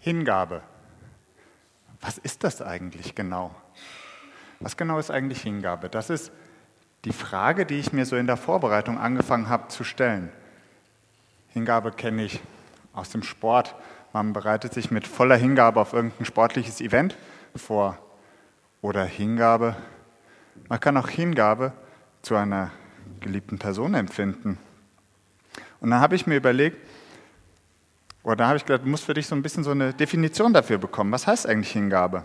Hingabe. Was ist das eigentlich genau? Was genau ist eigentlich Hingabe? Das ist die Frage, die ich mir so in der Vorbereitung angefangen habe zu stellen. Hingabe kenne ich aus dem Sport. Man bereitet sich mit voller Hingabe auf irgendein sportliches Event vor. Oder Hingabe. Man kann auch Hingabe zu einer geliebten Person empfinden. Und dann habe ich mir überlegt, oder da habe ich gedacht, du musst für dich so ein bisschen so eine Definition dafür bekommen. Was heißt eigentlich Hingabe?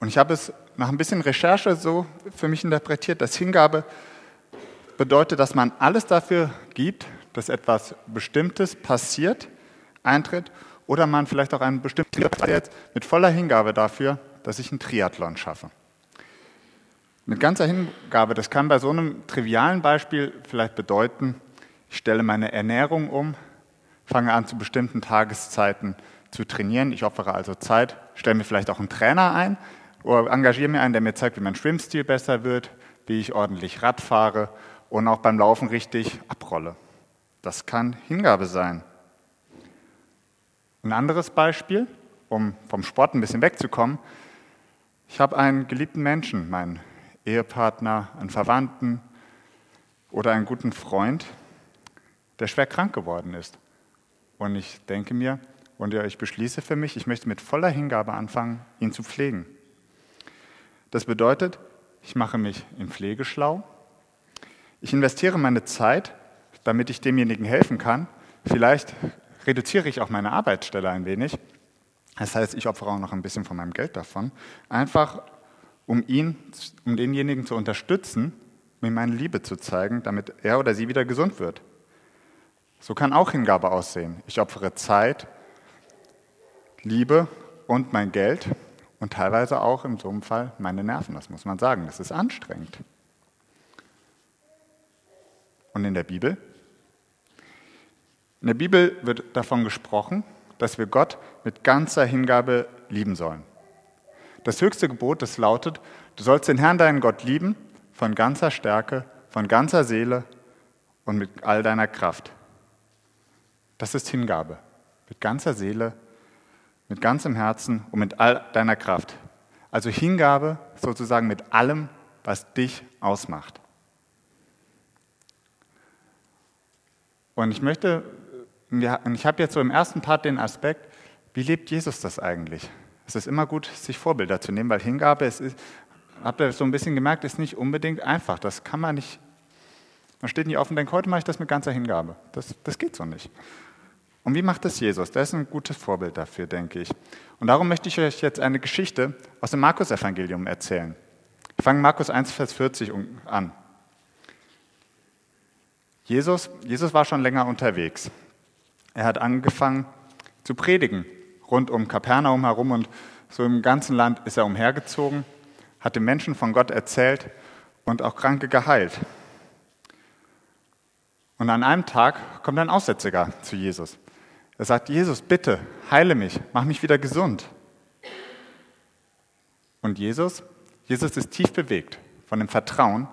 Und ich habe es nach ein bisschen Recherche so für mich interpretiert, dass Hingabe bedeutet, dass man alles dafür gibt, dass etwas Bestimmtes passiert, eintritt, oder man vielleicht auch einen bestimmten jetzt mit voller Hingabe dafür, dass ich einen Triathlon schaffe. Mit ganzer Hingabe, das kann bei so einem trivialen Beispiel vielleicht bedeuten, ich stelle meine Ernährung um, fange an zu bestimmten Tageszeiten zu trainieren. Ich opfere also Zeit, stelle mir vielleicht auch einen Trainer ein oder engagiere mir einen, der mir zeigt, wie mein Schwimmstil besser wird, wie ich ordentlich Rad fahre und auch beim Laufen richtig abrolle. Das kann Hingabe sein. Ein anderes Beispiel, um vom Sport ein bisschen wegzukommen. Ich habe einen geliebten Menschen, meinen Ehepartner, einen Verwandten oder einen guten Freund, der schwer krank geworden ist. Und ich denke mir, und ich beschließe für mich, ich möchte mit voller Hingabe anfangen, ihn zu pflegen. Das bedeutet, ich mache mich in Pflege schlau. Ich investiere meine Zeit, damit ich demjenigen helfen kann. Vielleicht reduziere ich auch meine Arbeitsstelle ein wenig. Das heißt, ich opfere auch noch ein bisschen von meinem Geld davon. Einfach, um ihn, um denjenigen zu unterstützen, mir meine Liebe zu zeigen, damit er oder sie wieder gesund wird. So kann auch Hingabe aussehen. Ich opfere Zeit, Liebe und mein Geld und teilweise auch in so einem Fall meine Nerven. Das muss man sagen. Das ist anstrengend. Und in der Bibel? In der Bibel wird davon gesprochen, dass wir Gott mit ganzer Hingabe lieben sollen. Das höchste Gebot, das lautet, du sollst den Herrn, deinen Gott, lieben von ganzer Stärke, von ganzer Seele und mit all deiner Kraft. Das ist Hingabe. Mit ganzer Seele, mit ganzem Herzen und mit all deiner Kraft. Also Hingabe sozusagen mit allem, was dich ausmacht. Und ich möchte, ich habe jetzt so im ersten Part den Aspekt, wie lebt Jesus das eigentlich? Es ist immer gut, sich Vorbilder zu nehmen, weil Hingabe, es ist, habt ihr so ein bisschen gemerkt, ist nicht unbedingt einfach. Das kann man nicht, man steht nicht auf und denkt, heute mache ich das mit ganzer Hingabe. Das, das geht so nicht. Und wie macht das Jesus? Der ist ein gutes Vorbild dafür, denke ich. Und darum möchte ich euch jetzt eine Geschichte aus dem Markus-Evangelium erzählen. Ich fange Markus 1, Vers 40 an. Jesus, Jesus war schon länger unterwegs. Er hat angefangen zu predigen rund um Kapernaum herum und so im ganzen Land ist er umhergezogen, hat den Menschen von Gott erzählt und auch Kranke geheilt. Und an einem Tag kommt ein Aussätziger zu Jesus. Er sagt, Jesus, bitte, heile mich, mach mich wieder gesund. Und Jesus, Jesus ist tief bewegt von dem Vertrauen,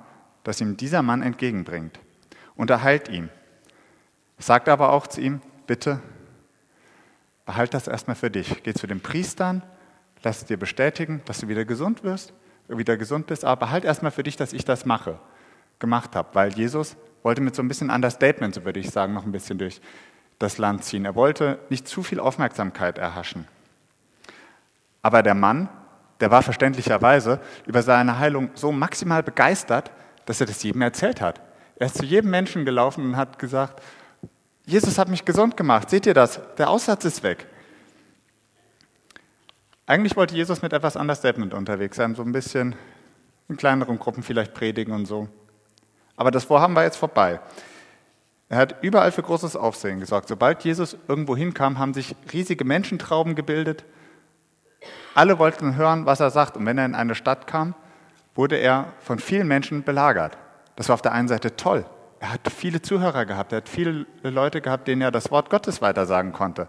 das ihm dieser Mann entgegenbringt. Und er heilt ihn. Sagt aber auch zu ihm, bitte, behalt das erstmal für dich. Geh zu den Priestern, lass es dir bestätigen, dass du wieder gesund wirst, wieder gesund bist, aber behalt erstmal für dich, dass ich das mache, gemacht habe. Weil Jesus wollte mit so ein bisschen Understatement, so würde ich sagen, noch ein bisschen durch das Land ziehen. Er wollte nicht zu viel Aufmerksamkeit erhaschen. Aber der Mann, der war verständlicherweise über seine Heilung so maximal begeistert, dass er das jedem erzählt hat. Er ist zu jedem Menschen gelaufen und hat gesagt, Jesus hat mich gesund gemacht. Seht ihr das? Der Aussatz ist weg. Eigentlich wollte Jesus mit etwas Understatement unterwegs sein, so ein bisschen in kleineren Gruppen vielleicht predigen und so. Aber das Vorhaben war jetzt vorbei. Er hat überall für großes Aufsehen gesorgt. Sobald Jesus irgendwo hinkam, haben sich riesige Menschentrauben gebildet. Alle wollten hören, was er sagt. Und wenn er in eine Stadt kam, wurde er von vielen Menschen belagert. Das war auf der einen Seite toll. Er hat viele Zuhörer gehabt. Er hat viele Leute gehabt, denen er das Wort Gottes weitersagen konnte.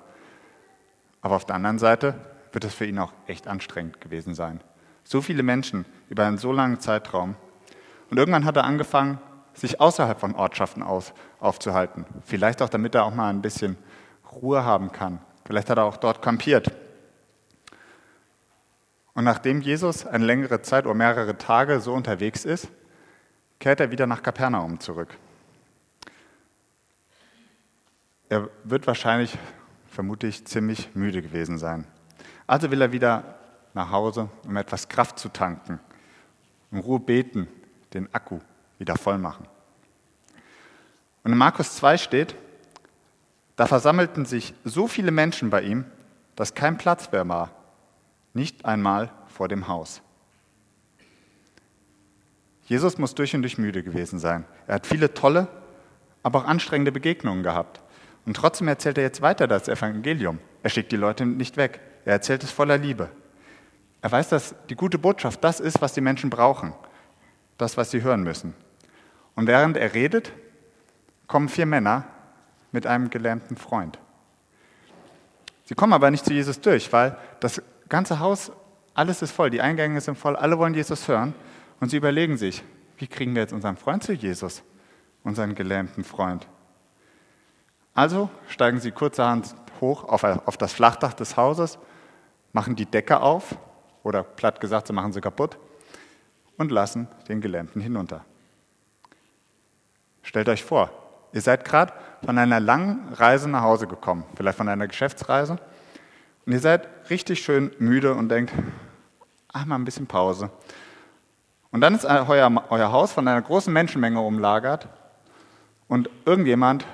Aber auf der anderen Seite wird es für ihn auch echt anstrengend gewesen sein. So viele Menschen über einen so langen Zeitraum. Und irgendwann hat er angefangen, sich außerhalb von Ortschaften aus, aufzuhalten. Vielleicht auch, damit er auch mal ein bisschen Ruhe haben kann, Vielleicht hat er auch dort kampiert. Und nachdem Jesus eine längere Zeit oder mehrere Tage so unterwegs ist, kehrt er wieder nach Kapernaum zurück. Er wird wahrscheinlich, vermute ich, ziemlich müde gewesen sein. Also will er wieder nach Hause, um etwas Kraft zu tanken, in Ruhe beten, den Akku wieder voll machen. Und in Markus 2 steht, da versammelten sich so viele Menschen bei ihm, dass kein Platz mehr war, nicht einmal vor dem Haus. Jesus muss durch und durch müde gewesen sein. Er hat viele tolle, aber auch anstrengende Begegnungen gehabt. Und trotzdem erzählt er jetzt weiter das Evangelium. Er schickt die Leute nicht weg. Er erzählt es voller Liebe. Er weiß, dass die gute Botschaft das ist, was die Menschen brauchen. Das, was sie hören müssen. Und während er redet, kommen vier Männer mit einem gelähmten Freund. Sie kommen aber nicht zu Jesus durch, weil das ganze Haus, alles ist voll, die Eingänge sind voll, alle wollen Jesus hören. Und sie überlegen sich, wie kriegen wir jetzt unseren Freund zu Jesus, unseren gelähmten Freund? Also steigen sie kurzerhand hoch auf, das Flachdach des Hauses, machen die Decke auf, oder platt gesagt, sie machen sie kaputt, und lassen den Gelähmten hinunter. Stellt euch vor, ihr seid gerade von einer langen Reise nach Hause gekommen, vielleicht von einer Geschäftsreise, und ihr seid richtig schön müde und denkt, ach mal ein bisschen Pause. Und dann ist euer, euer Haus von einer großen Menschenmenge umlagert und irgendjemand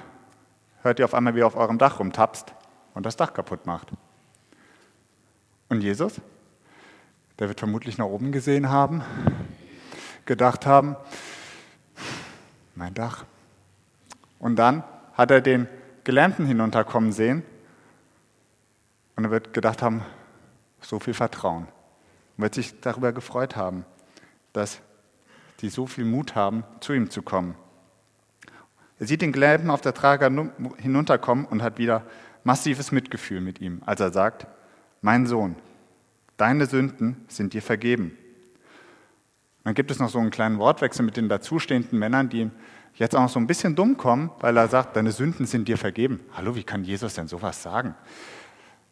hört ihr auf einmal, wie er auf eurem Dach rumtapst und das Dach kaputt macht. Und Jesus, der wird vermutlich nach oben gesehen haben, gedacht haben, mein Dach. Und dann hat er den Gelähmten hinunterkommen sehen und er wird gedacht haben, so viel Vertrauen. Und wird sich darüber gefreut haben, dass die so viel Mut haben, zu ihm zu kommen. Er sieht den Gelähmten auf der Trager hinunterkommen und hat wieder massives Mitgefühl mit ihm, als er sagt, mein Sohn, deine Sünden sind dir vergeben. Dann gibt es noch so einen kleinen Wortwechsel mit den dazustehenden Männern, die jetzt auch noch so ein bisschen dumm kommen, weil er sagt, deine Sünden sind dir vergeben. Hallo, wie kann Jesus denn sowas sagen?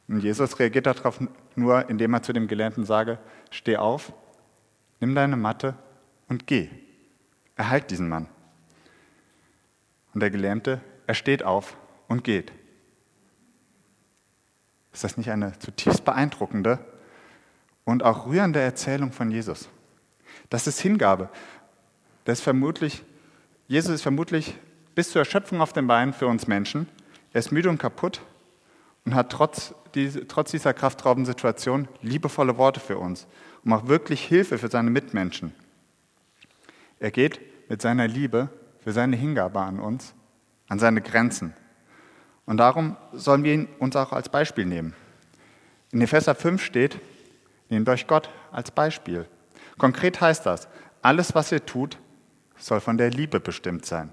Und Jesus reagiert darauf nur, indem er zu dem Gelähmten sage, steh auf, nimm deine Matte und geh. Erhalt diesen Mann. Und der Gelähmte, er steht auf und geht. Ist das nicht eine zutiefst beeindruckende und auch rührende Erzählung von Jesus? Das ist Hingabe. Das ist vermutlich, Jesus ist vermutlich bis zur Erschöpfung auf den Beinen für uns Menschen. Er ist müde und kaputt und hat trotz, diese, trotz dieser kraftraubenden Situation liebevolle Worte für uns und macht wirklich Hilfe für seine Mitmenschen. Er geht mit seiner Liebe für seine Hingabe an uns, an seine Grenzen. Und darum sollen wir ihn uns auch als Beispiel nehmen. In Epheser 5 steht, nehmt euch Gott als Beispiel. Konkret heißt das, alles, was ihr tut, soll von der Liebe bestimmt sein.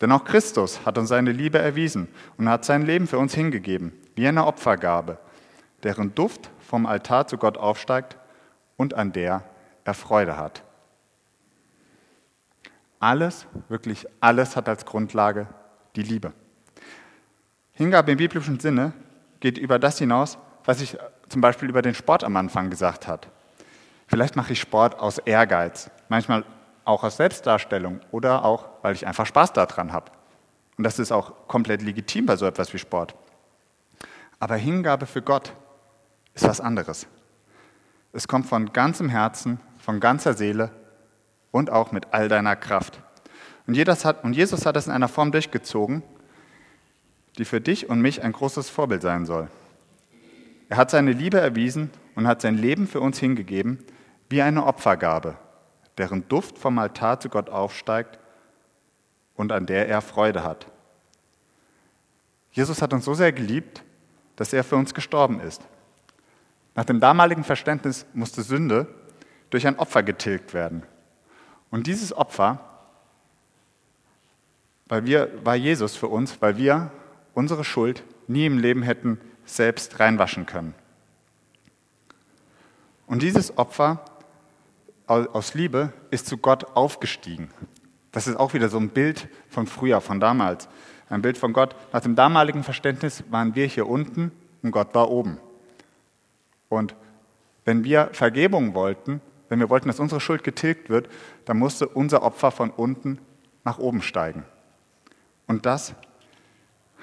Denn auch Christus hat uns seine Liebe erwiesen und hat sein Leben für uns hingegeben, wie eine Opfergabe, deren Duft vom Altar zu Gott aufsteigt und an der er Freude hat. Alles, wirklich alles hat als Grundlage die Liebe. Hingabe im biblischen Sinne geht über das hinaus, was ich zum Beispiel über den Sport am Anfang gesagt habe. Vielleicht mache ich Sport aus Ehrgeiz, manchmal auch aus Selbstdarstellung oder auch, weil ich einfach Spaß daran habe. Und das ist auch komplett legitim bei so etwas wie Sport. Aber Hingabe für Gott ist was anderes. Es kommt von ganzem Herzen, von ganzer Seele und auch mit all deiner Kraft. Und Jesus hat, das in einer Form durchgezogen, die für dich und mich ein großes Vorbild sein soll. Er hat seine Liebe erwiesen und hat sein Leben für uns hingegeben wie eine Opfergabe, deren Duft vom Altar zu Gott aufsteigt und an der er Freude hat. Jesus hat uns so sehr geliebt, dass er für uns gestorben ist. Nach dem damaligen Verständnis musste Sünde durch ein Opfer getilgt werden. Und dieses Opfer weil wir, war Jesus für uns, weil wir unsere Schuld nie im Leben hätten selbst reinwaschen können. Und dieses Opfer aus Liebe ist zu Gott aufgestiegen. Das ist auch wieder so ein Bild von früher, von damals. Ein Bild von Gott. Nach dem damaligen Verständnis waren wir hier unten und Gott war oben. Und wenn wir Vergebung wollten, wenn wir wollten, dass unsere Schuld getilgt wird, dann musste unser Opfer von unten nach oben steigen. Und das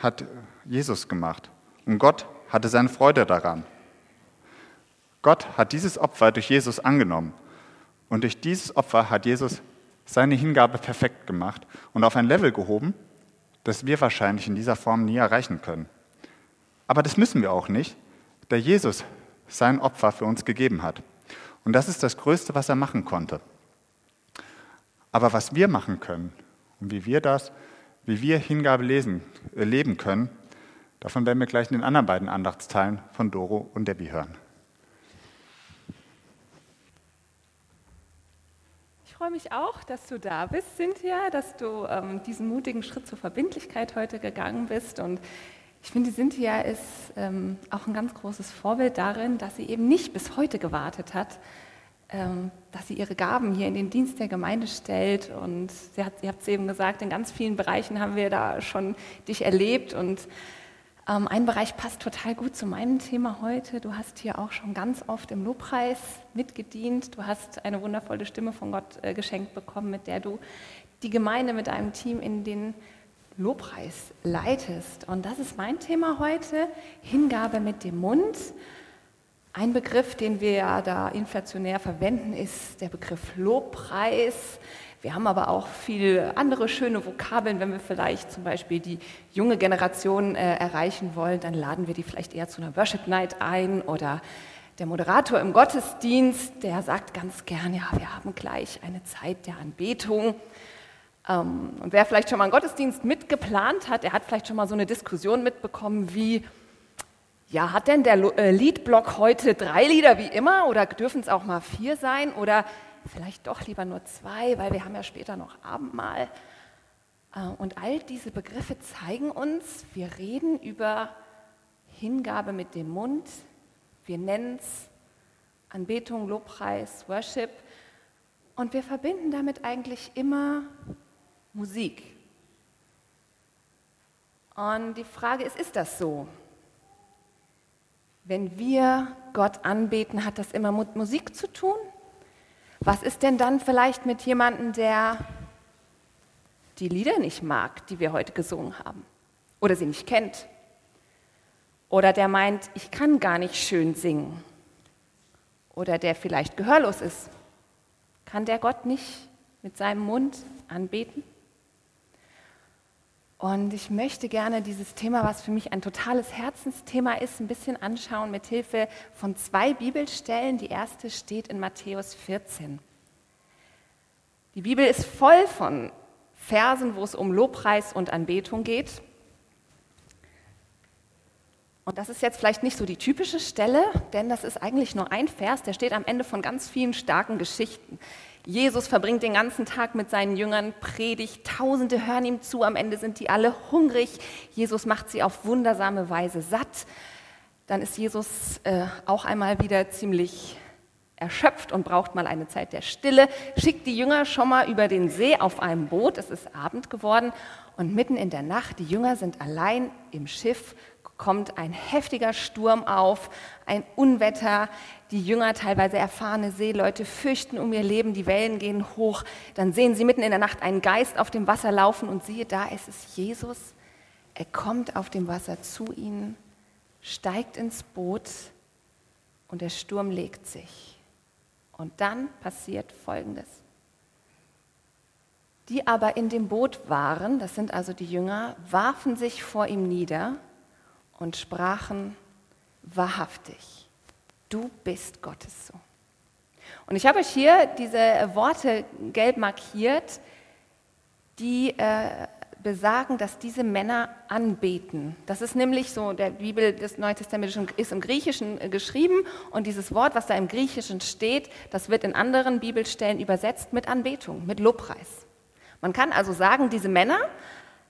hat Jesus gemacht. Und Gott hatte seine Freude daran. Gott hat dieses Opfer durch Jesus angenommen. Und durch dieses Opfer hat Jesus seine Hingabe perfekt gemacht und auf ein Level gehoben, das wir wahrscheinlich in dieser Form nie erreichen können. Aber das müssen wir auch nicht, da Jesus sein Opfer für uns gegeben hat. Und das ist das Größte, was er machen konnte. Aber was wir machen können und wie wir das, wie wir Hingabe lesen, leben können, davon werden wir gleich in den anderen beiden Andachtsteilen von Doro und Debbie hören. Freue mich auch, dass du da bist, Cynthia, dass du ähm, diesen mutigen Schritt zur Verbindlichkeit heute gegangen bist. Und ich finde, Cynthia ist ähm, auch ein ganz großes Vorbild darin, dass sie eben nicht bis heute gewartet hat, ähm, dass sie ihre Gaben hier in den Dienst der Gemeinde stellt. Und sie hat, ihr habt es eben gesagt, in ganz vielen Bereichen haben wir da schon dich erlebt. Und ähm, ein Bereich passt total gut zu meinem Thema heute. Du hast hier auch schon ganz oft im Lobpreis mitgedient. Du hast eine wundervolle Stimme von Gott äh, geschenkt bekommen, mit der du die Gemeinde mit deinem Team in den Lobpreis leitest. Und das ist mein Thema heute, Hingabe mit dem Mund. Ein Begriff, den wir ja da inflationär verwenden, ist der Begriff Lobpreis. Wir haben aber auch viele andere schöne Vokabeln. Wenn wir vielleicht zum Beispiel die junge Generation äh, erreichen wollen, dann laden wir die vielleicht eher zu einer Worship Night ein oder der Moderator im Gottesdienst, der sagt ganz gern, ja, wir haben gleich eine Zeit der Anbetung. Ähm, und wer vielleicht schon mal einen Gottesdienst mitgeplant hat, der hat vielleicht schon mal so eine Diskussion mitbekommen wie, ja, hat denn der äh, Liedblock heute drei Lieder wie immer oder dürfen es auch mal vier sein oder vielleicht doch lieber nur zwei, weil wir haben ja später noch Abendmahl. Äh, und all diese Begriffe zeigen uns, wir reden über Hingabe mit dem Mund, wir nennen es Anbetung, Lobpreis, Worship und wir verbinden damit eigentlich immer Musik. Und die Frage ist, ist das so? Wenn wir Gott anbeten, hat das immer mit Musik zu tun? Was ist denn dann vielleicht mit jemandem, der die Lieder nicht mag, die wir heute gesungen haben? Oder sie nicht kennt? Oder der meint, ich kann gar nicht schön singen? Oder der vielleicht gehörlos ist? Kann der Gott nicht mit seinem Mund anbeten? Und ich möchte gerne dieses Thema, was für mich ein totales Herzensthema ist, ein bisschen anschauen mit Hilfe von zwei Bibelstellen. Die erste steht in Matthäus 14. Die Bibel ist voll von Versen, wo es um Lobpreis und Anbetung geht. Und das ist jetzt vielleicht nicht so die typische Stelle, denn das ist eigentlich nur ein Vers, der steht am Ende von ganz vielen starken Geschichten. Jesus verbringt den ganzen Tag mit seinen Jüngern, predigt, Tausende hören ihm zu, am Ende sind die alle hungrig. Jesus macht sie auf wundersame Weise satt. Dann ist Jesus äh, auch einmal wieder ziemlich erschöpft und braucht mal eine Zeit der Stille, schickt die Jünger schon mal über den See auf einem Boot, es ist Abend geworden und mitten in der Nacht, die Jünger sind allein im Schiff kommt ein heftiger Sturm auf, ein Unwetter. Die Jünger, teilweise erfahrene Seeleute, fürchten um ihr Leben, die Wellen gehen hoch. Dann sehen sie mitten in der Nacht einen Geist auf dem Wasser laufen und siehe da, es ist Jesus. Er kommt auf dem Wasser zu ihnen, steigt ins Boot und der Sturm legt sich. Und dann passiert Folgendes. Die aber in dem Boot waren, das sind also die Jünger, warfen sich vor ihm nieder und sprachen wahrhaftig, du bist Gottes Sohn. Und ich habe euch hier diese Worte gelb markiert, die äh, besagen, dass diese Männer anbeten. Das ist nämlich so, der Bibel des Neuen Testaments ist im Griechischen äh, geschrieben und dieses Wort, was da im Griechischen steht, das wird in anderen Bibelstellen übersetzt mit Anbetung, mit Lobpreis. Man kann also sagen, diese Männer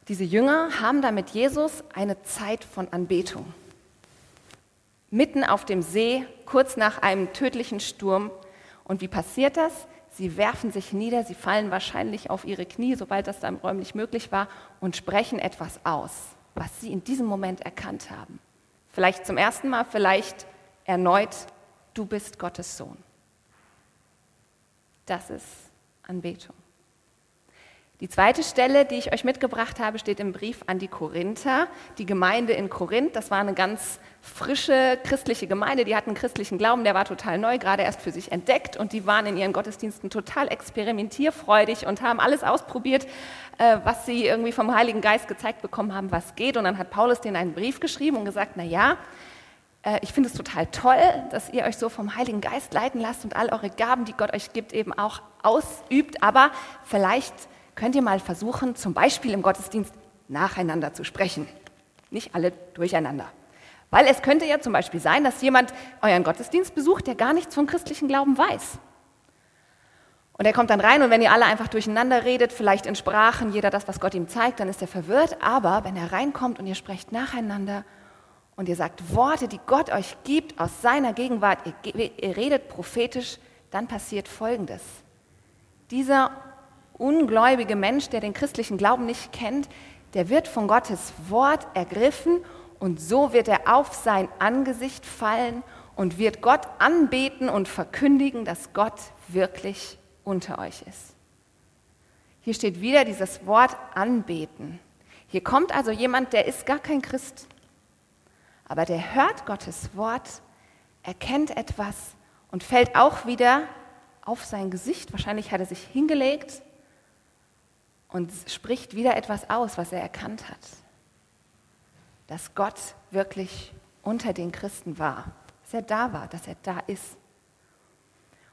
diese Jünger haben da mit Jesus eine Zeit von Anbetung. Mitten auf dem See, kurz nach einem tödlichen Sturm. Und wie passiert das? Sie werfen sich nieder, sie fallen wahrscheinlich auf ihre Knie, sobald das dann räumlich möglich war, und sprechen etwas aus, was sie in diesem Moment erkannt haben. Vielleicht zum ersten Mal, vielleicht erneut, du bist Gottes Sohn. Das ist Anbetung. Die zweite Stelle, die ich euch mitgebracht habe, steht im Brief an die Korinther. Die Gemeinde in Korinth, das war eine ganz frische christliche Gemeinde, die hatten einen christlichen Glauben, der war total neu, gerade erst für sich entdeckt und die waren in ihren Gottesdiensten total experimentierfreudig und haben alles ausprobiert, äh, was sie irgendwie vom Heiligen Geist gezeigt bekommen haben, was geht. Und dann hat Paulus denen einen Brief geschrieben und gesagt, na ja, äh, ich finde es total toll, dass ihr euch so vom Heiligen Geist leiten lasst und all eure Gaben, die Gott euch gibt, eben auch ausübt, aber vielleicht könnt ihr mal versuchen, zum Beispiel im Gottesdienst nacheinander zu sprechen. Nicht alle durcheinander. Weil es könnte ja zum Beispiel sein, dass jemand euren Gottesdienst besucht, der gar nichts vom christlichen Glauben weiß. Und er kommt dann rein und wenn ihr alle einfach durcheinander redet, vielleicht in Sprachen, jeder das, was Gott ihm zeigt, dann ist er verwirrt. Aber wenn er reinkommt und ihr sprecht nacheinander und ihr sagt Worte, die Gott euch gibt aus seiner Gegenwart, ihr, ihr redet prophetisch, dann passiert Folgendes. Dieser ungläubige Mensch, der den christlichen Glauben nicht kennt, der wird von Gottes Wort ergriffen und so wird er auf sein Angesicht fallen und wird Gott anbeten und verkündigen, dass Gott wirklich unter euch ist. Hier steht wieder dieses Wort anbeten. Hier kommt also jemand, der ist gar kein Christ, aber der hört Gottes Wort, erkennt etwas und fällt auch wieder auf sein Gesicht. Wahrscheinlich hat er sich hingelegt und spricht wieder etwas aus, was er erkannt hat. Dass Gott wirklich unter den Christen war, dass er da war, dass er da ist.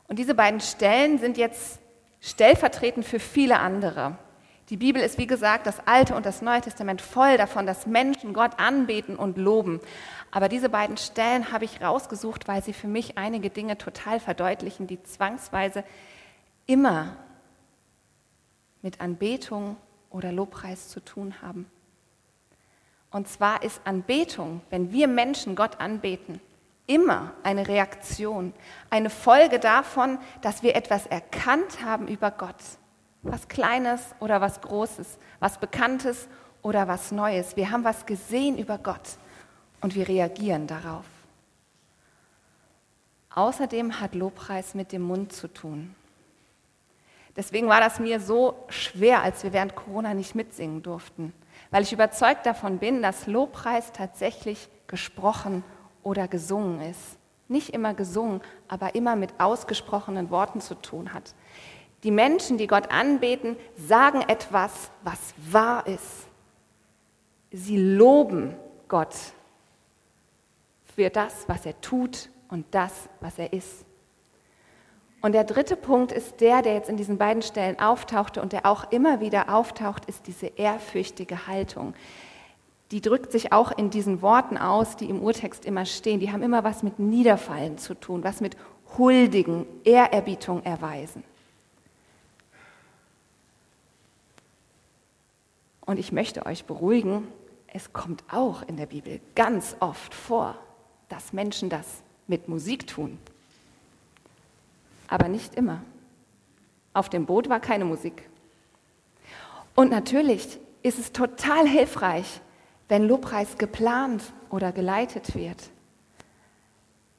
Und diese beiden Stellen sind jetzt stellvertretend für viele andere. Die Bibel ist, wie gesagt, das Alte und das Neue Testament voll davon, dass Menschen Gott anbeten und loben. Aber diese beiden Stellen habe ich rausgesucht, weil sie für mich einige Dinge total verdeutlichen, die zwangsweise immer mit Anbetung oder Lobpreis zu tun haben. Und zwar ist Anbetung, wenn wir Menschen Gott anbeten, immer eine Reaktion, eine Folge davon, dass wir etwas erkannt haben über Gott. Was Kleines oder was Großes, was Bekanntes oder was Neues. Wir haben was gesehen über Gott und wir reagieren darauf. Außerdem hat Lobpreis mit dem Mund zu tun. Deswegen war das mir so schwer, als wir während Corona nicht mitsingen durften, weil ich überzeugt davon bin, dass Lobpreis tatsächlich gesprochen oder gesungen ist. Nicht immer gesungen, aber immer mit ausgesprochenen Worten zu tun hat. Die Menschen, die Gott anbeten, sagen etwas, was wahr ist. Sie loben Gott für das, was er tut und das, was er ist. Und der dritte Punkt ist der, der jetzt in diesen beiden Stellen auftauchte und der auch immer wieder auftaucht, ist diese ehrfürchtige Haltung. Die drückt sich auch in diesen Worten aus, die im Urtext immer stehen. Die haben immer was mit Niederfallen zu tun, was mit Huldigen, Ehrerbietung erweisen. Und ich möchte euch beruhigen, es kommt auch in der Bibel ganz oft vor, dass Menschen das mit Musik tun aber nicht immer. Auf dem Boot war keine Musik. Und natürlich ist es total hilfreich, wenn Lobpreis geplant oder geleitet wird.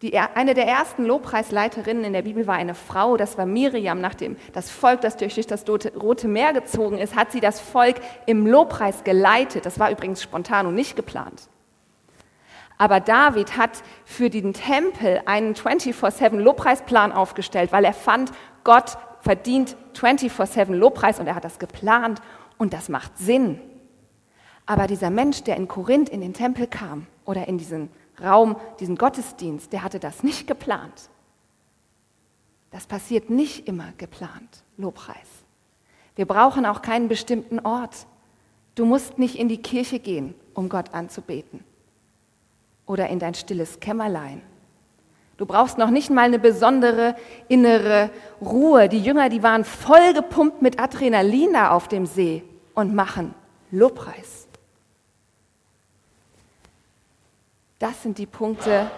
Die, eine der ersten Lobpreisleiterinnen in der Bibel war eine Frau, das war Miriam. Nachdem das Volk, das durch das Rote Meer gezogen ist, hat sie das Volk im Lobpreis geleitet. Das war übrigens spontan und nicht geplant. Aber David hat für den Tempel einen 24-7 Lobpreisplan aufgestellt, weil er fand, Gott verdient 24-7 Lobpreis und er hat das geplant und das macht Sinn. Aber dieser Mensch, der in Korinth in den Tempel kam oder in diesen Raum, diesen Gottesdienst, der hatte das nicht geplant. Das passiert nicht immer geplant, Lobpreis. Wir brauchen auch keinen bestimmten Ort. Du musst nicht in die Kirche gehen, um Gott anzubeten oder in dein stilles Kämmerlein. Du brauchst noch nicht mal eine besondere innere Ruhe. Die Jünger, die waren voll gepumpt mit Adrenalin da auf dem See und machen Lobpreis. Das sind die Punkte,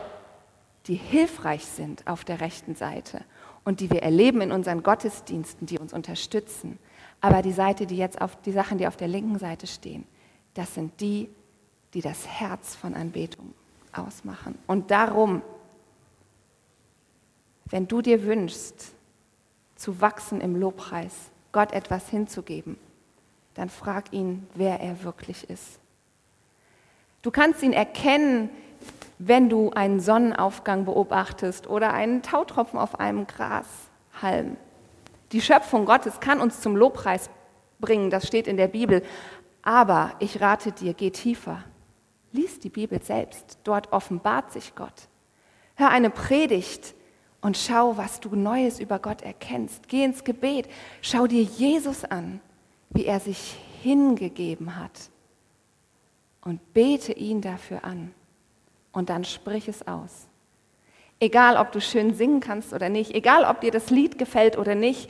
die hilfreich sind auf der rechten Seite und die wir erleben in unseren Gottesdiensten, die uns unterstützen. Aber die Seite, die jetzt auf die Sachen, die auf der linken Seite stehen, das sind die, die das Herz von Anbetung ausmachen. Und darum, wenn du dir wünschst, zu wachsen im Lobpreis, Gott etwas hinzugeben, dann frag ihn, wer er wirklich ist. Du kannst ihn erkennen, wenn du einen Sonnenaufgang beobachtest oder einen Tautropfen auf einem Grashalm. Die Schöpfung Gottes kann uns zum Lobpreis bringen, das steht in der Bibel. Aber ich rate dir, geh tiefer. Lies die Bibel selbst, dort offenbart sich Gott. Hör eine Predigt und schau, was du Neues über Gott erkennst. Geh ins Gebet, schau dir Jesus an, wie er sich hingegeben hat und bete ihn dafür an und dann sprich es aus. Egal, ob du schön singen kannst oder nicht, egal, ob dir das Lied gefällt oder nicht.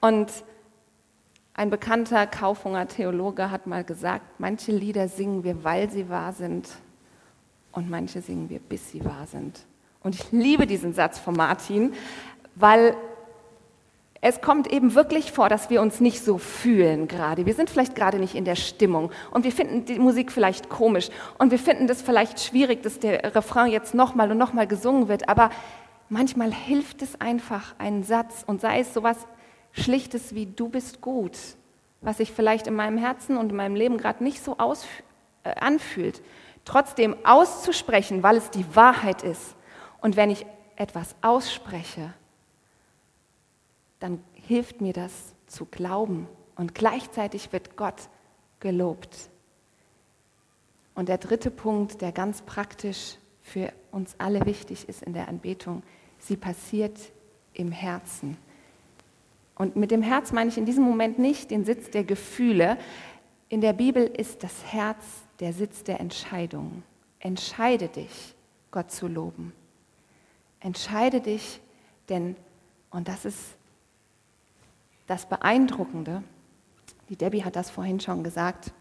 Und ein bekannter Kaufhunger Theologe hat mal gesagt, manche Lieder singen wir, weil sie wahr sind und manche singen wir, bis sie wahr sind. Und ich liebe diesen Satz von Martin, weil es kommt eben wirklich vor, dass wir uns nicht so fühlen gerade. Wir sind vielleicht gerade nicht in der Stimmung und wir finden die Musik vielleicht komisch und wir finden das vielleicht schwierig, dass der Refrain jetzt nochmal und nochmal gesungen wird. Aber manchmal hilft es einfach, einen Satz und sei es sowas Schlichtes wie du bist gut, was sich vielleicht in meinem Herzen und in meinem Leben gerade nicht so aus, äh, anfühlt, trotzdem auszusprechen, weil es die Wahrheit ist. Und wenn ich etwas ausspreche, dann hilft mir das zu glauben und gleichzeitig wird Gott gelobt. Und der dritte Punkt, der ganz praktisch für uns alle wichtig ist in der Anbetung, sie passiert im Herzen. Und mit dem Herz meine ich in diesem Moment nicht den Sitz der Gefühle. In der Bibel ist das Herz der Sitz der Entscheidung. Entscheide dich, Gott zu loben. Entscheide dich, denn, und das ist das Beeindruckende, die Debbie hat das vorhin schon gesagt,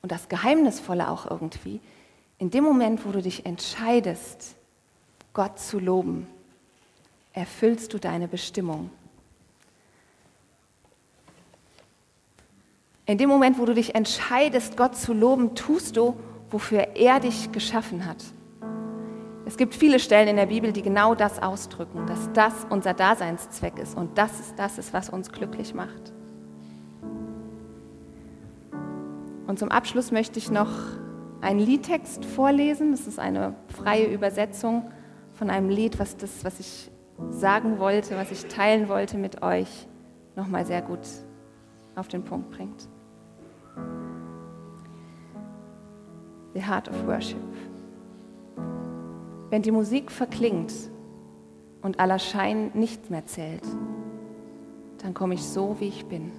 und das Geheimnisvolle auch irgendwie, in dem Moment, wo du dich entscheidest, Gott zu loben, erfüllst du deine Bestimmung. In dem Moment, wo du dich entscheidest, Gott zu loben, tust du, wofür er dich geschaffen hat. Es gibt viele Stellen in der Bibel, die genau das ausdrücken, dass das unser Daseinszweck ist und das ist das ist, was uns glücklich macht. Und zum Abschluss möchte ich noch einen Liedtext vorlesen. Das ist eine freie Übersetzung von einem Lied, was das, was ich sagen wollte, was ich teilen wollte mit euch, nochmal sehr gut auf den Punkt bringt. The Heart of Worship. Wenn die Musik verklingt und aller Schein nichts mehr zählt, dann komme ich so, wie ich bin.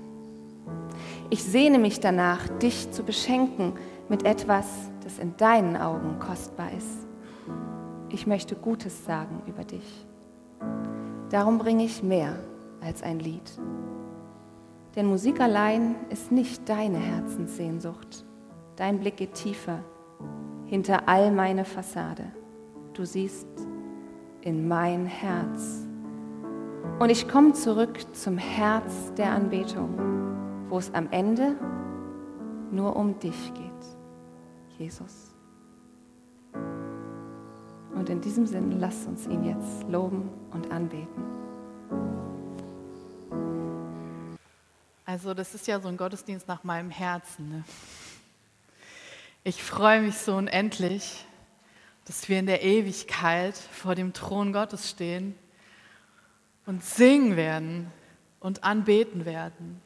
Ich sehne mich danach, dich zu beschenken mit etwas, das in deinen Augen kostbar ist. Ich möchte Gutes sagen über dich. Darum bringe ich mehr als ein Lied. Denn Musik allein ist nicht deine Herzenssehnsucht. Dein Blick geht tiefer hinter all meine Fassade du siehst in mein Herz. Und ich komme zurück zum Herz der Anbetung, wo es am Ende nur um dich geht, Jesus. Und in diesem Sinne, lasst uns ihn jetzt loben und anbeten. Also das ist ja so ein Gottesdienst nach meinem Herzen. Ne? Ich freue mich so unendlich, dass wir in der Ewigkeit vor dem Thron Gottes stehen und singen werden und anbeten werden.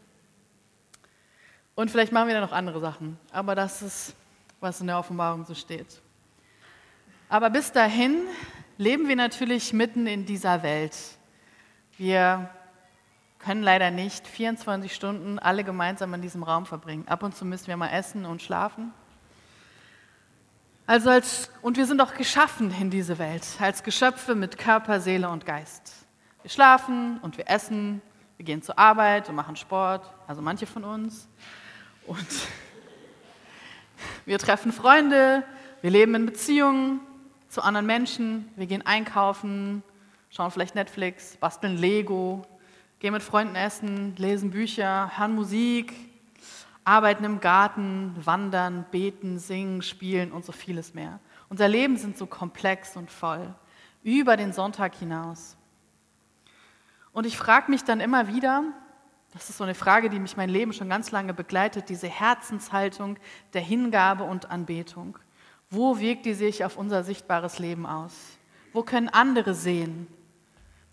Und vielleicht machen wir da noch andere Sachen, aber das ist, was in der Offenbarung so steht. Aber bis dahin leben wir natürlich mitten in dieser Welt. Wir können leider nicht 24 Stunden alle gemeinsam in diesem Raum verbringen. Ab und zu müssen wir mal essen und schlafen. Also als, und wir sind auch geschaffen in diese Welt, als Geschöpfe mit Körper, Seele und Geist. Wir schlafen und wir essen, wir gehen zur Arbeit und machen Sport, also manche von uns. Und wir treffen Freunde, wir leben in Beziehungen zu anderen Menschen, wir gehen einkaufen, schauen vielleicht Netflix, basteln Lego, gehen mit Freunden essen, lesen Bücher, hören Musik, arbeiten im Garten, wandern, beten, singen, spielen und so vieles mehr. Unser Leben sind so komplex und voll, über den Sonntag hinaus. Und ich frage mich dann immer wieder, das ist so eine Frage, die mich mein Leben schon ganz lange begleitet, diese Herzenshaltung der Hingabe und Anbetung. Wo wirkt die sich auf unser sichtbares Leben aus? Wo können andere sehen?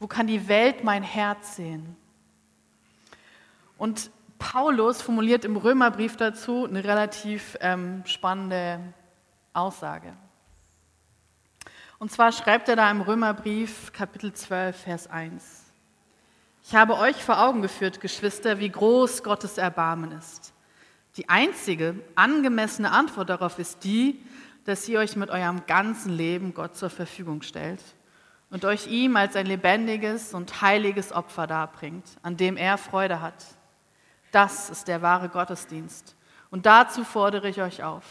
Wo kann die Welt mein Herz sehen? Und Paulus formuliert im Römerbrief dazu eine relativ ähm, spannende Aussage. Und zwar schreibt er da im Römerbrief Kapitel 12, Vers 1. Ich habe euch vor Augen geführt, Geschwister, wie groß Gottes Erbarmen ist. Die einzige angemessene Antwort darauf ist die, dass ihr euch mit eurem ganzen Leben Gott zur Verfügung stellt und euch ihm als ein lebendiges und heiliges Opfer darbringt, an dem er Freude hat. Das ist der wahre Gottesdienst. Und dazu fordere ich euch auf.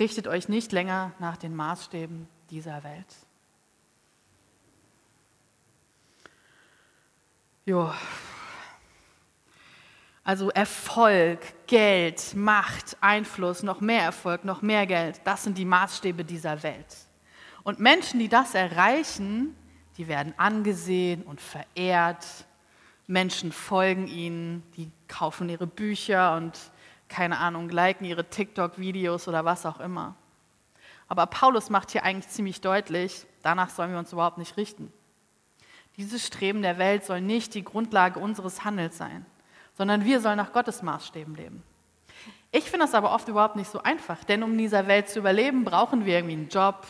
Richtet euch nicht länger nach den Maßstäben dieser Welt. Jo. Also Erfolg, Geld, Macht, Einfluss, noch mehr Erfolg, noch mehr Geld, das sind die Maßstäbe dieser Welt. Und Menschen, die das erreichen, die werden angesehen und verehrt. Menschen folgen ihnen, die kaufen ihre Bücher und keine Ahnung, liken ihre TikTok-Videos oder was auch immer. Aber Paulus macht hier eigentlich ziemlich deutlich, danach sollen wir uns überhaupt nicht richten. Dieses Streben der Welt soll nicht die Grundlage unseres Handels sein, sondern wir sollen nach Gottes Maßstäben leben. Ich finde das aber oft überhaupt nicht so einfach, denn um in dieser Welt zu überleben, brauchen wir irgendwie einen Job,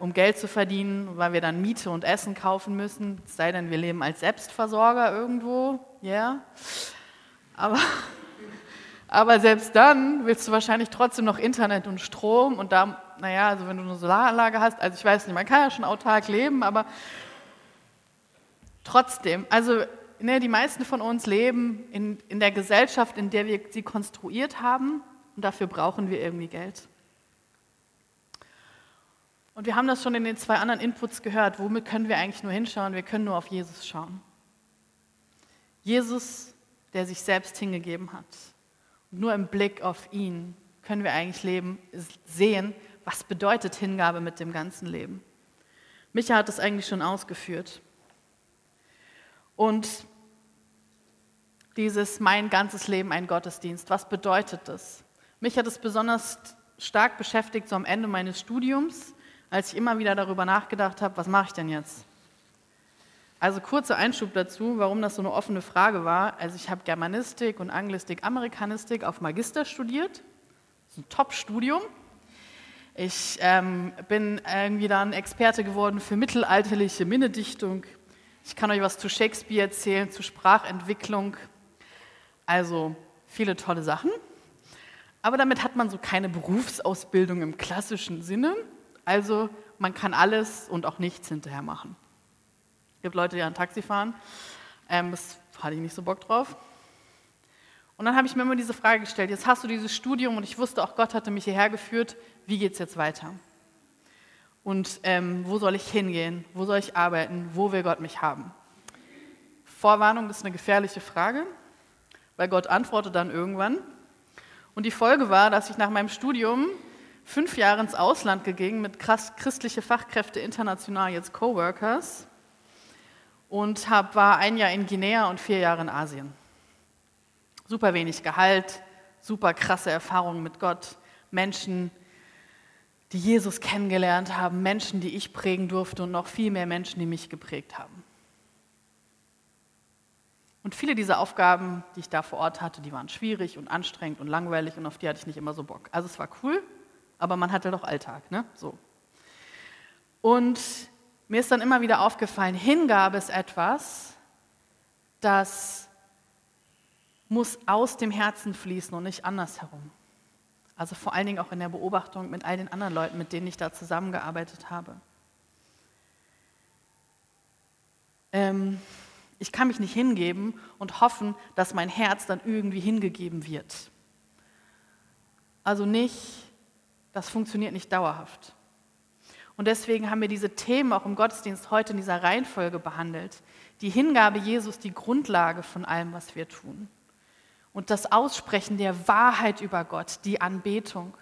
um Geld zu verdienen, weil wir dann Miete und Essen kaufen müssen, es sei denn, wir leben als Selbstversorger irgendwo, ja. Yeah. Aber, aber selbst dann willst du wahrscheinlich trotzdem noch Internet und Strom und da, naja, also wenn du eine Solaranlage hast, also ich weiß nicht, man kann ja schon autark leben, aber trotzdem, also ne, die meisten von uns leben in, in der Gesellschaft, in der wir sie konstruiert haben und dafür brauchen wir irgendwie Geld. Und wir haben das schon in den zwei anderen Inputs gehört. Womit können wir eigentlich nur hinschauen? Wir können nur auf Jesus schauen. Jesus, der sich selbst hingegeben hat. Und nur im Blick auf ihn können wir eigentlich leben, sehen, was bedeutet Hingabe mit dem ganzen Leben. Micha hat es eigentlich schon ausgeführt. Und dieses mein ganzes Leben ein Gottesdienst, was bedeutet das? Mich hat es besonders stark beschäftigt, so am Ende meines Studiums, als ich immer wieder darüber nachgedacht habe, was mache ich denn jetzt? Also kurzer Einschub dazu, warum das so eine offene Frage war. Also ich habe Germanistik und Anglistik, Amerikanistik auf Magister studiert. Das ist ein Top-Studium. Ich ähm, bin irgendwie dann Experte geworden für mittelalterliche Minnedichtung. Ich kann euch was zu Shakespeare erzählen, zu Sprachentwicklung. Also viele tolle Sachen. Aber damit hat man so keine Berufsausbildung im klassischen Sinne, also man kann alles und auch nichts hinterher machen. Es gibt Leute, die ein Taxi fahren. Ähm, das hatte ich nicht so Bock drauf. Und dann habe ich mir immer diese Frage gestellt, jetzt hast du dieses Studium und ich wusste auch, Gott hatte mich hierher geführt, wie geht es jetzt weiter? Und ähm, wo soll ich hingehen? Wo soll ich arbeiten? Wo will Gott mich haben? Vorwarnung, ist eine gefährliche Frage, weil Gott antwortet dann irgendwann. Und die Folge war, dass ich nach meinem Studium fünf Jahre ins Ausland gegangen mit christliche Fachkräfte international, jetzt Coworkers. Und hab, war ein Jahr in Guinea und vier Jahre in Asien. Super wenig Gehalt, super krasse Erfahrungen mit Gott, Menschen, die Jesus kennengelernt haben, Menschen, die ich prägen durfte und noch viel mehr Menschen, die mich geprägt haben. Und viele dieser Aufgaben, die ich da vor Ort hatte, die waren schwierig und anstrengend und langweilig und auf die hatte ich nicht immer so Bock. Also es war cool, aber man hatte doch Alltag, ne? So. Und mir ist dann immer wieder aufgefallen, Hingabe ist etwas, das muss aus dem Herzen fließen und nicht andersherum. Also vor allen Dingen auch in der Beobachtung mit all den anderen Leuten, mit denen ich da zusammengearbeitet habe. Ähm, ich kann mich nicht hingeben und hoffen, dass mein Herz dann irgendwie hingegeben wird. Also nicht das funktioniert nicht dauerhaft. Und deswegen haben wir diese Themen auch im Gottesdienst heute in dieser Reihenfolge behandelt. Die Hingabe Jesus, die Grundlage von allem, was wir tun. Und das Aussprechen der Wahrheit über Gott, die Anbetung.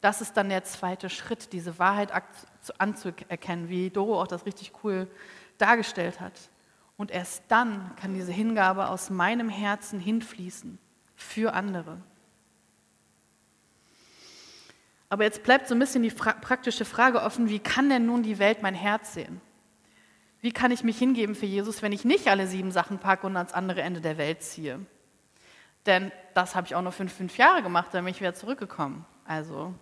Das ist dann der zweite Schritt, diese Wahrheit anzuerkennen, wie Doro auch das richtig cool dargestellt hat. Und erst dann kann diese Hingabe aus meinem Herzen hinfließen für andere. Aber jetzt bleibt so ein bisschen die fra praktische Frage offen, wie kann denn nun die Welt mein Herz sehen? Wie kann ich mich hingeben für Jesus, wenn ich nicht alle sieben Sachen packe und ans andere Ende der Welt ziehe? Denn das habe ich auch nur fünf, fünf Jahre gemacht, dann bin ich wieder zurückgekommen. Also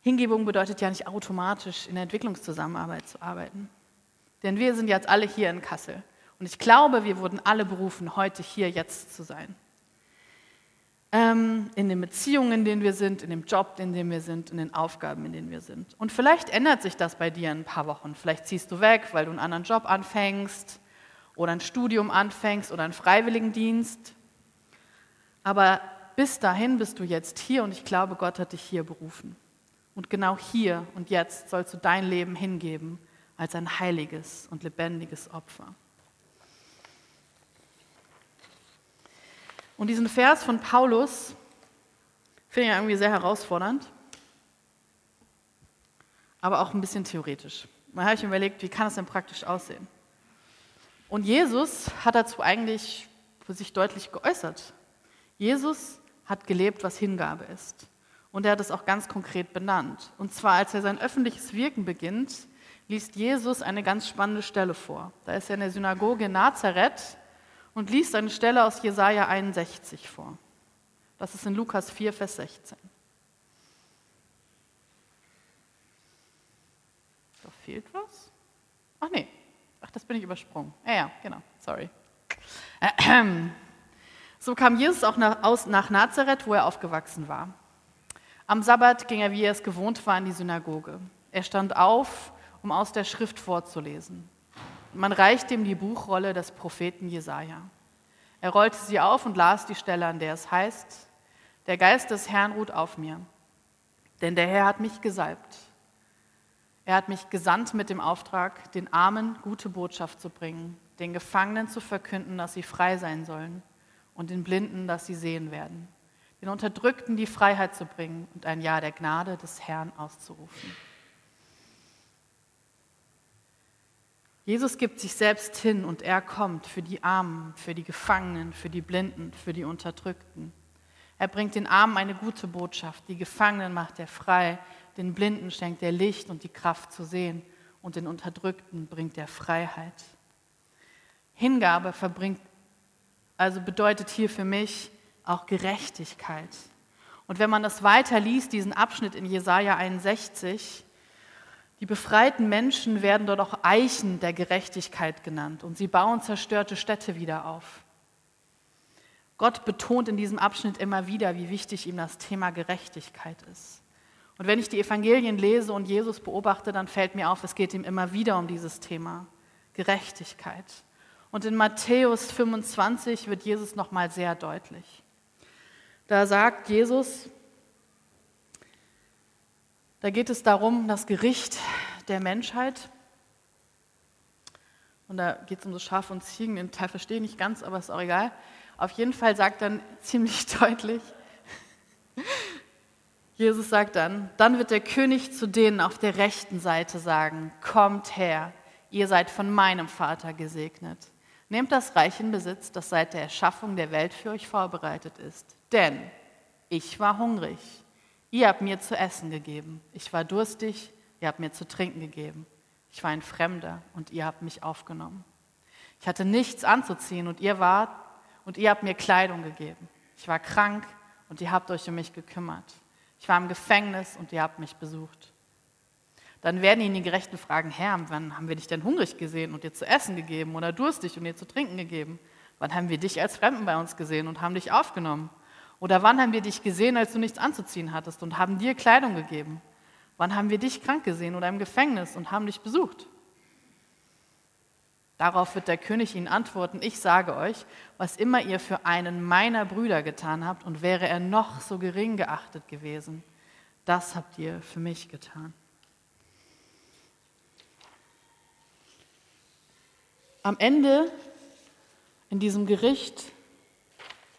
Hingebung bedeutet ja nicht automatisch in der Entwicklungszusammenarbeit zu arbeiten. Denn wir sind jetzt alle hier in Kassel. Und ich glaube, wir wurden alle berufen, heute hier jetzt zu sein. Ähm, in den Beziehungen, in denen wir sind, in dem Job, in dem wir sind, in den Aufgaben, in denen wir sind. Und vielleicht ändert sich das bei dir in ein paar Wochen. Vielleicht ziehst du weg, weil du einen anderen Job anfängst oder ein Studium anfängst oder einen Freiwilligendienst. Aber bis dahin bist du jetzt hier und ich glaube, Gott hat dich hier berufen. Und genau hier und jetzt sollst du dein Leben hingeben als ein heiliges und lebendiges Opfer. Und diesen Vers von Paulus finde ich irgendwie sehr herausfordernd, aber auch ein bisschen theoretisch. Da habe ich mir überlegt, wie kann es denn praktisch aussehen? Und Jesus hat dazu eigentlich für sich deutlich geäußert. Jesus hat gelebt, was Hingabe ist. Und er hat es auch ganz konkret benannt. Und zwar, als er sein öffentliches Wirken beginnt, liest Jesus eine ganz spannende Stelle vor. Da ist er in der Synagoge Nazareth und liest eine Stelle aus Jesaja 61 vor. Das ist in Lukas 4, Vers 16. Da fehlt was? Ach nee, ach, das bin ich übersprungen. Ja, ja, genau, sorry. So kam Jesus auch nach, aus, nach Nazareth, wo er aufgewachsen war. Am Sabbat ging er, wie er es gewohnt war, in die Synagoge. Er stand auf, um aus der Schrift vorzulesen. Man reichte ihm die Buchrolle des Propheten Jesaja. Er rollte sie auf und las die Stelle, an der es heißt: Der Geist des Herrn ruht auf mir, denn der Herr hat mich gesalbt. Er hat mich gesandt mit dem Auftrag, den Armen gute Botschaft zu bringen, den Gefangenen zu verkünden, dass sie frei sein sollen, und den Blinden, dass sie sehen werden den Unterdrückten die Freiheit zu bringen und ein Ja der Gnade des Herrn auszurufen. Jesus gibt sich selbst hin und er kommt für die Armen, für die Gefangenen, für die Blinden, für die Unterdrückten. Er bringt den Armen eine gute Botschaft, die Gefangenen macht er frei, den Blinden schenkt er Licht und die Kraft zu sehen und den Unterdrückten bringt er Freiheit. Hingabe verbringt, also bedeutet hier für mich, auch Gerechtigkeit. Und wenn man das weiter liest, diesen Abschnitt in Jesaja 61, die befreiten Menschen werden dort auch Eichen der Gerechtigkeit genannt und sie bauen zerstörte Städte wieder auf. Gott betont in diesem Abschnitt immer wieder, wie wichtig ihm das Thema Gerechtigkeit ist. Und wenn ich die Evangelien lese und Jesus beobachte, dann fällt mir auf, es geht ihm immer wieder um dieses Thema Gerechtigkeit. Und in Matthäus 25 wird Jesus nochmal sehr deutlich. Da sagt Jesus, da geht es darum, das Gericht der Menschheit. Und da geht es um so Schafe und Ziegen, den Teil verstehe ich nicht ganz, aber ist auch egal. Auf jeden Fall sagt dann ziemlich deutlich, Jesus sagt dann, dann wird der König zu denen auf der rechten Seite sagen, kommt her, ihr seid von meinem Vater gesegnet. Nehmt das Reich in Besitz, das seit der Erschaffung der Welt für euch vorbereitet ist. Denn ich war hungrig, ihr habt mir zu essen gegeben. Ich war durstig, ihr habt mir zu trinken gegeben. Ich war ein Fremder und ihr habt mich aufgenommen. Ich hatte nichts anzuziehen und ihr wart und ihr habt mir Kleidung gegeben. Ich war krank und ihr habt euch um mich gekümmert. Ich war im Gefängnis und ihr habt mich besucht. Dann werden ihnen die Gerechten fragen, Herr, wann haben wir dich denn hungrig gesehen und dir zu essen gegeben oder durstig und dir zu trinken gegeben? Wann haben wir dich als Fremden bei uns gesehen und haben dich aufgenommen? Oder wann haben wir dich gesehen, als du nichts anzuziehen hattest und haben dir Kleidung gegeben? Wann haben wir dich krank gesehen oder im Gefängnis und haben dich besucht? Darauf wird der König ihnen antworten, ich sage euch, was immer ihr für einen meiner Brüder getan habt, und wäre er noch so gering geachtet gewesen, das habt ihr für mich getan. Am Ende in diesem Gericht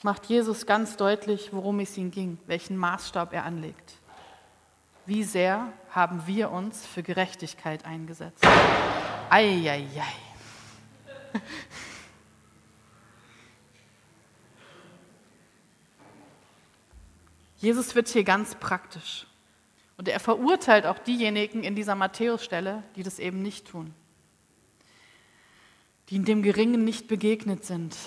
macht Jesus ganz deutlich, worum es ihm ging, welchen Maßstab er anlegt. Wie sehr haben wir uns für Gerechtigkeit eingesetzt? Eieiei. Jesus wird hier ganz praktisch. Und er verurteilt auch diejenigen in dieser Matthäusstelle, die das eben nicht tun. Die in dem Geringen nicht begegnet sind.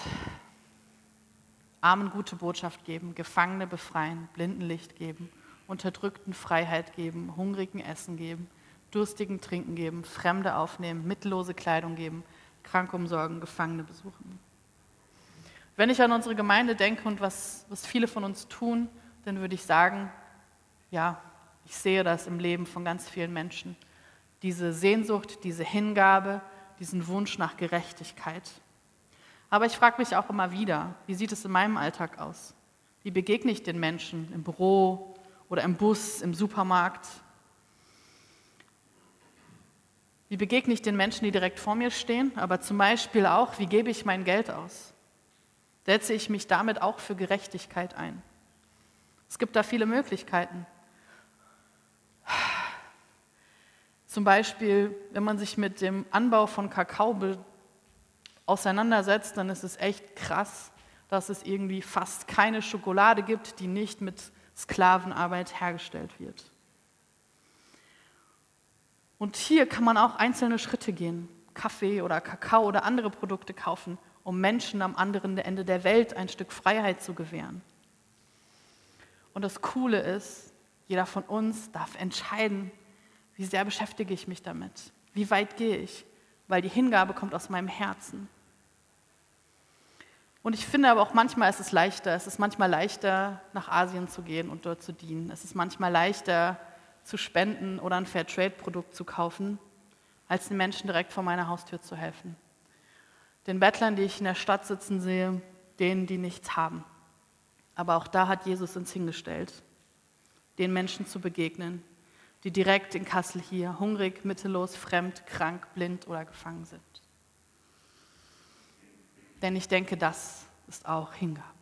Armen gute Botschaft geben, Gefangene befreien, Blinden Licht geben, Unterdrückten Freiheit geben, Hungrigen Essen geben, Durstigen Trinken geben, Fremde aufnehmen, mittellose Kleidung geben, Krank umsorgen, Gefangene besuchen. Wenn ich an unsere Gemeinde denke und was, was viele von uns tun, dann würde ich sagen, ja, ich sehe das im Leben von ganz vielen Menschen. Diese Sehnsucht, diese Hingabe, diesen Wunsch nach Gerechtigkeit. Aber ich frage mich auch immer wieder, wie sieht es in meinem Alltag aus? Wie begegne ich den Menschen im Büro oder im Bus, im Supermarkt? Wie begegne ich den Menschen, die direkt vor mir stehen? Aber zum Beispiel auch, wie gebe ich mein Geld aus? Setze ich mich damit auch für Gerechtigkeit ein? Es gibt da viele Möglichkeiten. Zum Beispiel, wenn man sich mit dem Anbau von Kakao auseinandersetzt, dann ist es echt krass, dass es irgendwie fast keine Schokolade gibt, die nicht mit Sklavenarbeit hergestellt wird. Und hier kann man auch einzelne Schritte gehen, Kaffee oder Kakao oder andere Produkte kaufen, um Menschen am anderen Ende der Welt ein Stück Freiheit zu gewähren. Und das Coole ist, jeder von uns darf entscheiden, wie sehr beschäftige ich mich damit, wie weit gehe ich, weil die Hingabe kommt aus meinem Herzen. Und ich finde aber auch manchmal ist es leichter, es ist manchmal leichter, nach Asien zu gehen und dort zu dienen. Es ist manchmal leichter, zu spenden oder ein Fairtrade-Produkt zu kaufen, als den Menschen direkt vor meiner Haustür zu helfen. Den Bettlern, die ich in der Stadt sitzen sehe, denen, die nichts haben. Aber auch da hat Jesus uns hingestellt, den Menschen zu begegnen, die direkt in Kassel hier hungrig, mittellos, fremd, krank, blind oder gefangen sind. Denn ich denke, das ist auch Hingabe.